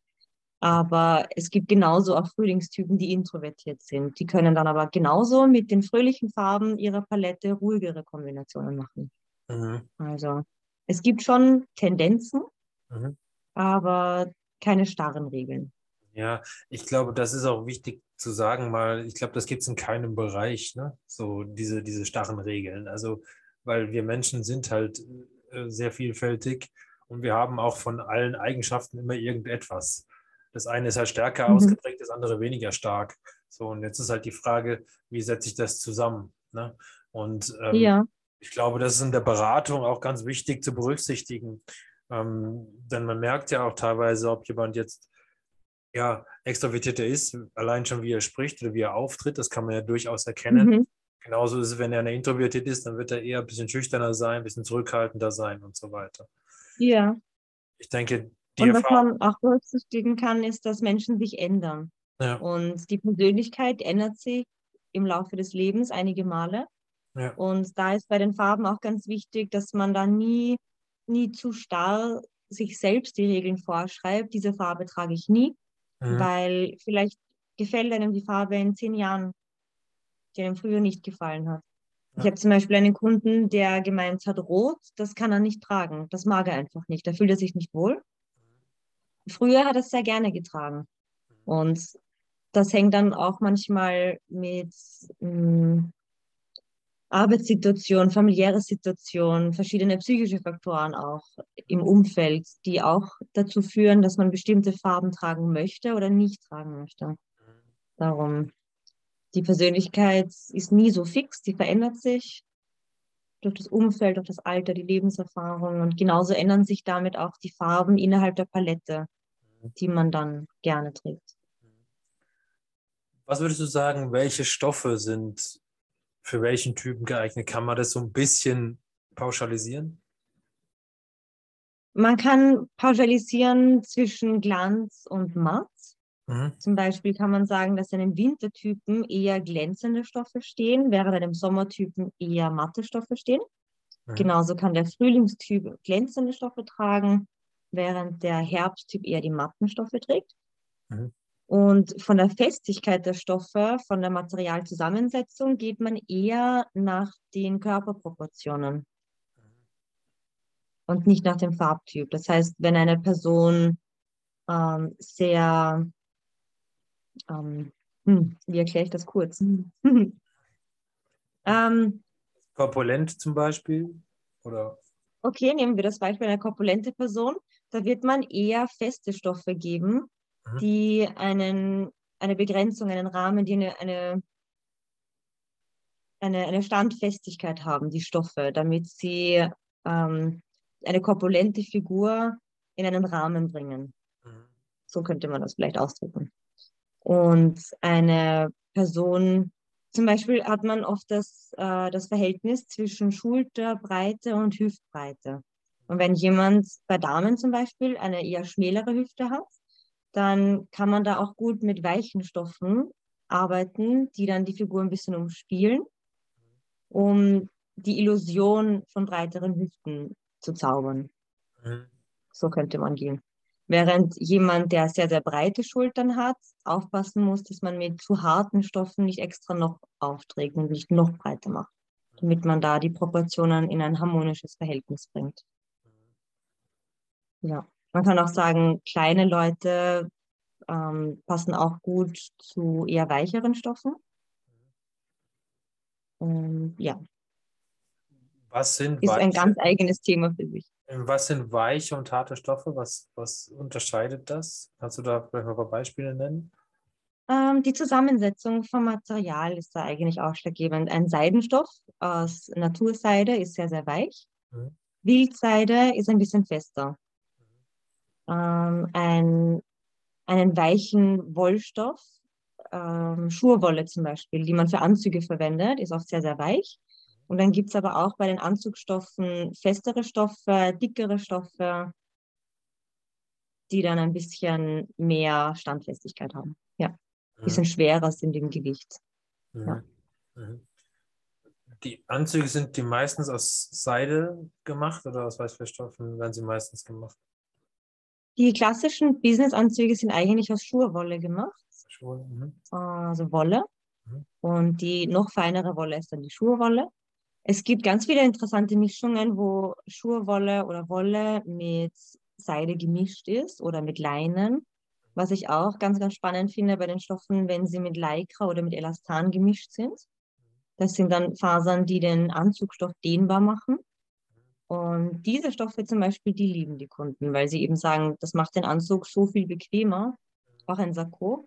Aber es gibt genauso auch Frühlingstypen, die introvertiert sind. Die können dann aber genauso mit den fröhlichen Farben ihrer Palette ruhigere Kombinationen machen. Mhm. Also es gibt schon Tendenzen, mhm. aber keine starren Regeln.
Ja, ich glaube, das ist auch wichtig zu sagen, weil ich glaube, das gibt es in keinem Bereich, ne? So diese, diese starren Regeln. Also, weil wir Menschen sind halt äh, sehr vielfältig und wir haben auch von allen Eigenschaften immer irgendetwas. Das eine ist halt stärker mhm. ausgeprägt, das andere weniger stark. So, und jetzt ist halt die Frage, wie setze ich das zusammen? Ne? Und ähm, ja. ich glaube, das ist in der Beratung auch ganz wichtig zu berücksichtigen. Ähm, denn man merkt ja auch teilweise, ob jemand jetzt ja, extrovertierter ist, allein schon wie er spricht oder wie er auftritt, das kann man ja durchaus erkennen. Mhm. Genauso ist es, wenn er introvertiert ist, dann wird er eher ein bisschen schüchterner sein, ein bisschen zurückhaltender sein und so weiter.
Ja.
Ich denke,
und was man auch berücksichtigen kann, ist, dass Menschen sich ändern. Ja. Und die Persönlichkeit ändert sich im Laufe des Lebens einige Male. Ja. Und da ist bei den Farben auch ganz wichtig, dass man da nie, nie zu starr sich selbst die Regeln vorschreibt. Diese Farbe trage ich nie, mhm. weil vielleicht gefällt einem die Farbe in zehn Jahren, die einem früher nicht gefallen hat. Ja. Ich habe zum Beispiel einen Kunden, der gemeint hat, rot, das kann er nicht tragen. Das mag er einfach nicht. Da fühlt er sich nicht wohl. Früher hat er es sehr gerne getragen. Und das hängt dann auch manchmal mit mh, hm, Arbeitssituation, familiäre Situation, verschiedene psychische Faktoren auch im Umfeld, die auch dazu führen, dass man bestimmte Farben tragen möchte oder nicht tragen möchte. Darum, die Persönlichkeit ist nie so fix, die verändert sich durch das Umfeld, durch das Alter, die Lebenserfahrung und genauso ändern sich damit auch die Farben innerhalb der Palette die man dann gerne trägt.
Was würdest du sagen, welche Stoffe sind für welchen Typen geeignet? Kann man das so ein bisschen pauschalisieren?
Man kann pauschalisieren zwischen Glanz und Matt. Mhm. Zum Beispiel kann man sagen, dass einem Wintertypen eher glänzende Stoffe stehen, während einem Sommertypen eher matte Stoffe stehen. Mhm. Genauso kann der Frühlingstyp glänzende Stoffe tragen, während der Herbsttyp eher die matten Stoffe trägt. Mhm. Und von der Festigkeit der Stoffe, von der Materialzusammensetzung geht man eher nach den Körperproportionen und nicht nach dem Farbtyp. Das heißt, wenn eine Person ähm, sehr, ähm, hm, wie erkläre ich das kurz?
ähm, Korpulent zum Beispiel? Oder?
Okay, nehmen wir das Beispiel einer korpulente Person da wird man eher feste Stoffe geben, mhm. die einen, eine Begrenzung, einen Rahmen, die eine, eine, eine, eine Standfestigkeit haben, die Stoffe, damit sie ähm, eine korpulente Figur in einen Rahmen bringen. Mhm. So könnte man das vielleicht ausdrücken. Und eine Person, zum Beispiel hat man oft das, äh, das Verhältnis zwischen Schulterbreite und Hüftbreite. Und wenn jemand bei Damen zum Beispiel eine eher schmälere Hüfte hat, dann kann man da auch gut mit weichen Stoffen arbeiten, die dann die Figur ein bisschen umspielen, um die Illusion von breiteren Hüften zu zaubern. Mhm. So könnte man gehen. Während jemand, der sehr, sehr breite Schultern hat, aufpassen muss, dass man mit zu harten Stoffen nicht extra noch aufträgt und nicht noch breiter macht, damit man da die Proportionen in ein harmonisches Verhältnis bringt. Ja, man kann auch sagen, kleine Leute ähm, passen auch gut zu eher weicheren Stoffen. Und ja.
Was sind
Ist ein ganz eigenes Thema für sich.
Was sind weiche und harte Stoffe? Was, was unterscheidet das? Kannst du da vielleicht mal ein paar Beispiele nennen?
Ähm, die Zusammensetzung vom Material ist da eigentlich ausschlaggebend. Ein Seidenstoff aus Naturseide ist sehr, sehr weich. Mhm. Wildseide ist ein bisschen fester. Ähm, ein, einen weichen Wollstoff, ähm, Schurwolle zum Beispiel, die man für Anzüge verwendet, ist oft sehr, sehr weich. Und dann gibt es aber auch bei den Anzugstoffen festere Stoffe, dickere Stoffe, die dann ein bisschen mehr Standfestigkeit haben. Ja, ein mhm. bisschen schwerer sind im Gewicht. Mhm. Ja. Mhm.
Die Anzüge sind die meistens aus Seide gemacht oder aus was für Stoffen werden sie meistens gemacht?
Die klassischen Business-Anzüge sind eigentlich aus Schurwolle gemacht. Schuhe, mhm. also Wolle. Mhm. Und die noch feinere Wolle ist dann die Schurwolle. Es gibt ganz viele interessante Mischungen, wo Schurwolle oder Wolle mit Seide gemischt ist oder mit Leinen. Was ich auch ganz, ganz spannend finde bei den Stoffen, wenn sie mit Lycra oder mit Elastan gemischt sind. Das sind dann Fasern, die den Anzugstoff dehnbar machen. Und diese Stoffe zum Beispiel, die lieben die Kunden, weil sie eben sagen, das macht den Anzug so viel bequemer, auch ein Sakko,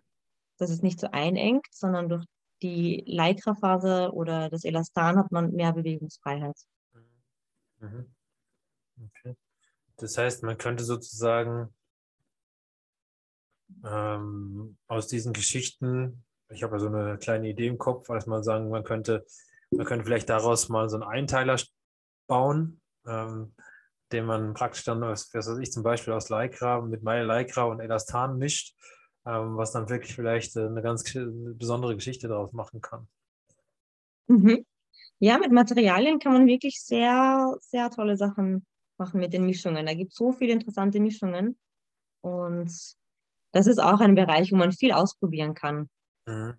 dass es nicht so einengt, sondern durch die Lycra-Phase oder das Elastan hat man mehr Bewegungsfreiheit.
Mhm. Okay. Das heißt, man könnte sozusagen ähm, aus diesen Geschichten, ich habe ja so eine kleine Idee im Kopf, als man sagen, man könnte, man könnte vielleicht daraus mal so einen Einteiler bauen, ähm, den man praktisch dann, was weiß ich, zum Beispiel aus Lycra mit Mai Lycra und Elastan mischt was dann wirklich vielleicht äh, eine ganz besondere Geschichte daraus machen kann.
Mhm. Ja, mit Materialien kann man wirklich sehr, sehr tolle Sachen machen mit den Mischungen. Da gibt es so viele interessante Mischungen. Und das ist auch ein Bereich, wo man viel ausprobieren kann. Mhm.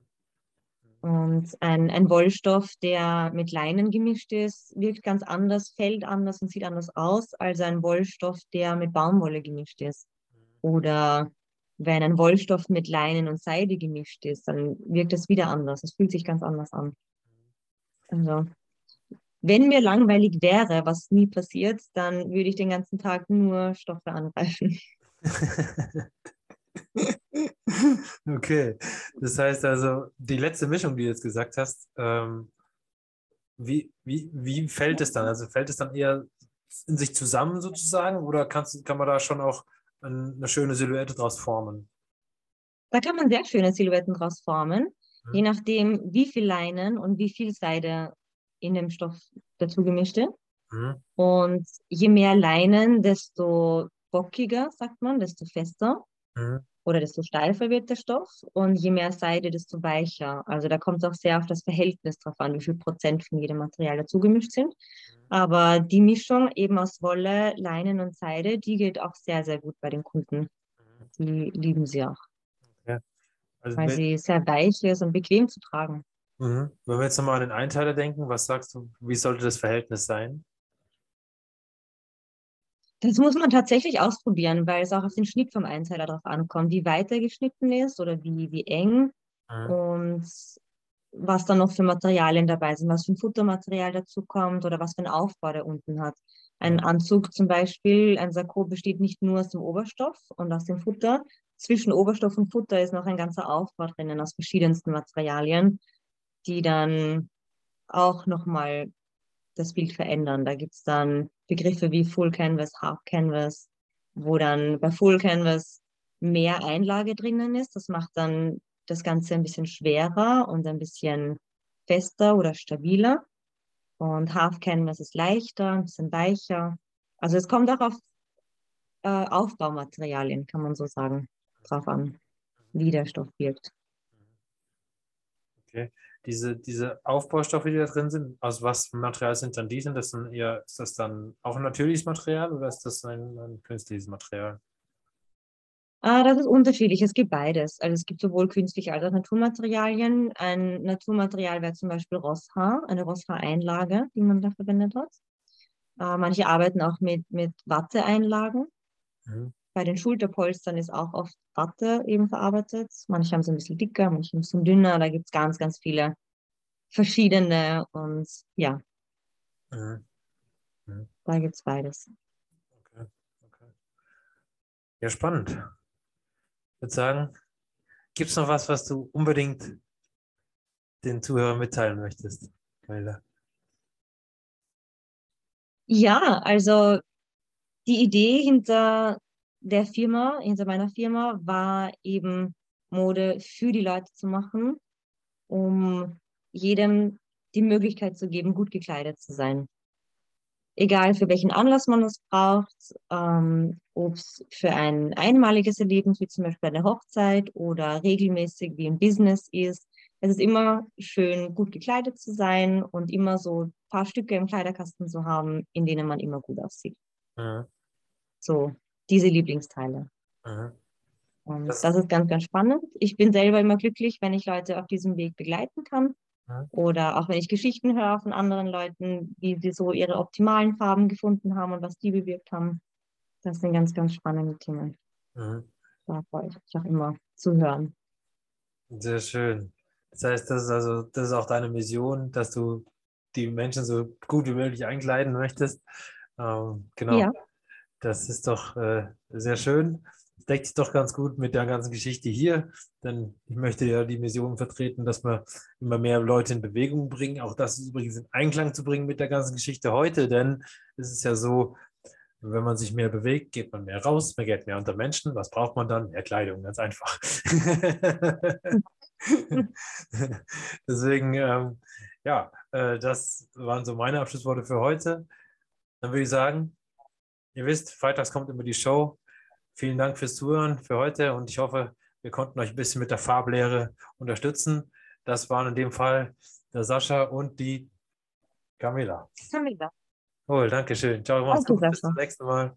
Und ein, ein Wollstoff, der mit Leinen gemischt ist, wirkt ganz anders, fällt anders und sieht anders aus als ein Wollstoff, der mit Baumwolle gemischt ist. Mhm. Oder wenn ein Wollstoff mit Leinen und Seide gemischt ist, dann wirkt das wieder anders. Es fühlt sich ganz anders an. Also, wenn mir langweilig wäre, was nie passiert, dann würde ich den ganzen Tag nur Stoffe angreifen.
okay, das heißt also, die letzte Mischung, die du jetzt gesagt hast, ähm, wie, wie, wie fällt es dann? Also fällt es dann eher in sich zusammen sozusagen oder kannst, kann man da schon auch eine schöne Silhouette draus formen?
Da kann man sehr schöne Silhouetten draus formen, mhm. je nachdem, wie viel Leinen und wie viel Seide in dem Stoff dazu gemischt ist. Mhm. Und je mehr Leinen, desto bockiger, sagt man, desto fester mhm. Oder desto steifer wird der Stoff. Und je mehr Seide, desto weicher. Also da kommt es auch sehr auf das Verhältnis drauf an, wie viel Prozent von jedem Material dazu gemischt sind. Aber die Mischung eben aus Wolle, Leinen und Seide, die geht auch sehr, sehr gut bei den Kunden. Die lieben sie auch. Okay. Also weil sie sehr weich ist und bequem zu tragen.
Mhm. Wenn wir jetzt nochmal an den Einteiler denken, was sagst du, wie sollte das Verhältnis sein?
Das muss man tatsächlich ausprobieren, weil es auch auf den Schnitt vom Einteiler drauf ankommt, wie weit er geschnitten ist oder wie, wie eng. Mhm. Und was da noch für Materialien dabei sind, was für ein Futtermaterial dazu kommt oder was für ein Aufbau der unten hat. Ein Anzug zum Beispiel, ein Sakko besteht nicht nur aus dem Oberstoff und aus dem Futter. Zwischen Oberstoff und Futter ist noch ein ganzer Aufbau drinnen aus verschiedensten Materialien, die dann auch nochmal das Bild verändern. Da gibt es dann Begriffe wie Full Canvas, Half Canvas, wo dann bei Full Canvas mehr Einlage drinnen ist. Das macht dann das Ganze ein bisschen schwerer und ein bisschen fester oder stabiler. Und Half Canvas ist leichter, ein bisschen weicher. Also es kommt auch auf äh, Aufbaumaterialien, kann man so sagen, drauf an, wie der Stoff wirkt.
Okay. Diese, diese Aufbaustoffe, die da drin sind, aus was für Material sind dann die? Sind das dann eher, ist das dann auch ein natürliches Material oder ist das ein, ein künstliches Material?
Ah, das ist unterschiedlich. Es gibt beides. Also es gibt sowohl künstliche als auch Naturmaterialien. Ein Naturmaterial wäre zum Beispiel Rosshaar, eine Rosshaareinlage, die man da verwendet hat. Äh, manche arbeiten auch mit, mit Watteeinlagen. Mhm. Bei den Schulterpolstern ist auch oft Watte eben verarbeitet. Manche haben es ein bisschen dicker, manche ein bisschen dünner. Da gibt es ganz, ganz viele verschiedene und ja. Mhm. Mhm. Da gibt es beides.
Okay. okay. Ja, spannend. Ich würde sagen, gibt es noch was, was du unbedingt den Zuhörern mitteilen möchtest, Camilla?
Ja, also die Idee hinter der Firma, hinter meiner Firma, war eben Mode für die Leute zu machen, um jedem die Möglichkeit zu geben, gut gekleidet zu sein. Egal für welchen Anlass man es braucht, ähm, ob es für ein einmaliges Erlebnis wie zum Beispiel eine Hochzeit oder regelmäßig wie im Business ist. Es ist immer schön, gut gekleidet zu sein und immer so ein paar Stücke im Kleiderkasten zu haben, in denen man immer gut aussieht. Mhm. So, diese Lieblingsteile. Mhm. Und das, das, ist ganz, ganz spannend. Ich bin selber immer glücklich, wenn ich Leute auf diesem Weg begleiten kann. Mhm. Oder auch wenn ich Geschichten höre von anderen Leuten, wie sie so ihre optimalen Farben gefunden haben und was die bewirkt haben. Das sind ganz, ganz spannende Themen. Mhm. Da freue ich mich auch immer zu hören.
Sehr schön. Das heißt, das ist also, das ist auch deine Mission, dass du die Menschen so gut wie möglich einkleiden möchtest. Ähm, genau. Ja. Das ist doch äh, sehr schön. Das deckt sich doch ganz gut mit der ganzen Geschichte hier, denn ich möchte ja die Mission vertreten, dass wir immer mehr Leute in Bewegung bringen. Auch das ist übrigens in Einklang zu bringen mit der ganzen Geschichte heute, denn es ist ja so, wenn man sich mehr bewegt, geht man mehr raus, man geht mehr unter Menschen. Was braucht man dann? Mehr Kleidung, ganz einfach. Deswegen, ähm, ja, äh, das waren so meine Abschlussworte für heute. Dann würde ich sagen, Ihr wisst, freitags kommt immer die Show. Vielen Dank fürs Zuhören für heute und ich hoffe, wir konnten euch ein bisschen mit der Farblehre unterstützen. Das waren in dem Fall der Sascha und die Camilla. Camilla. Cool, danke schön. Ciao, mach's gut. Bis zum nächsten Mal.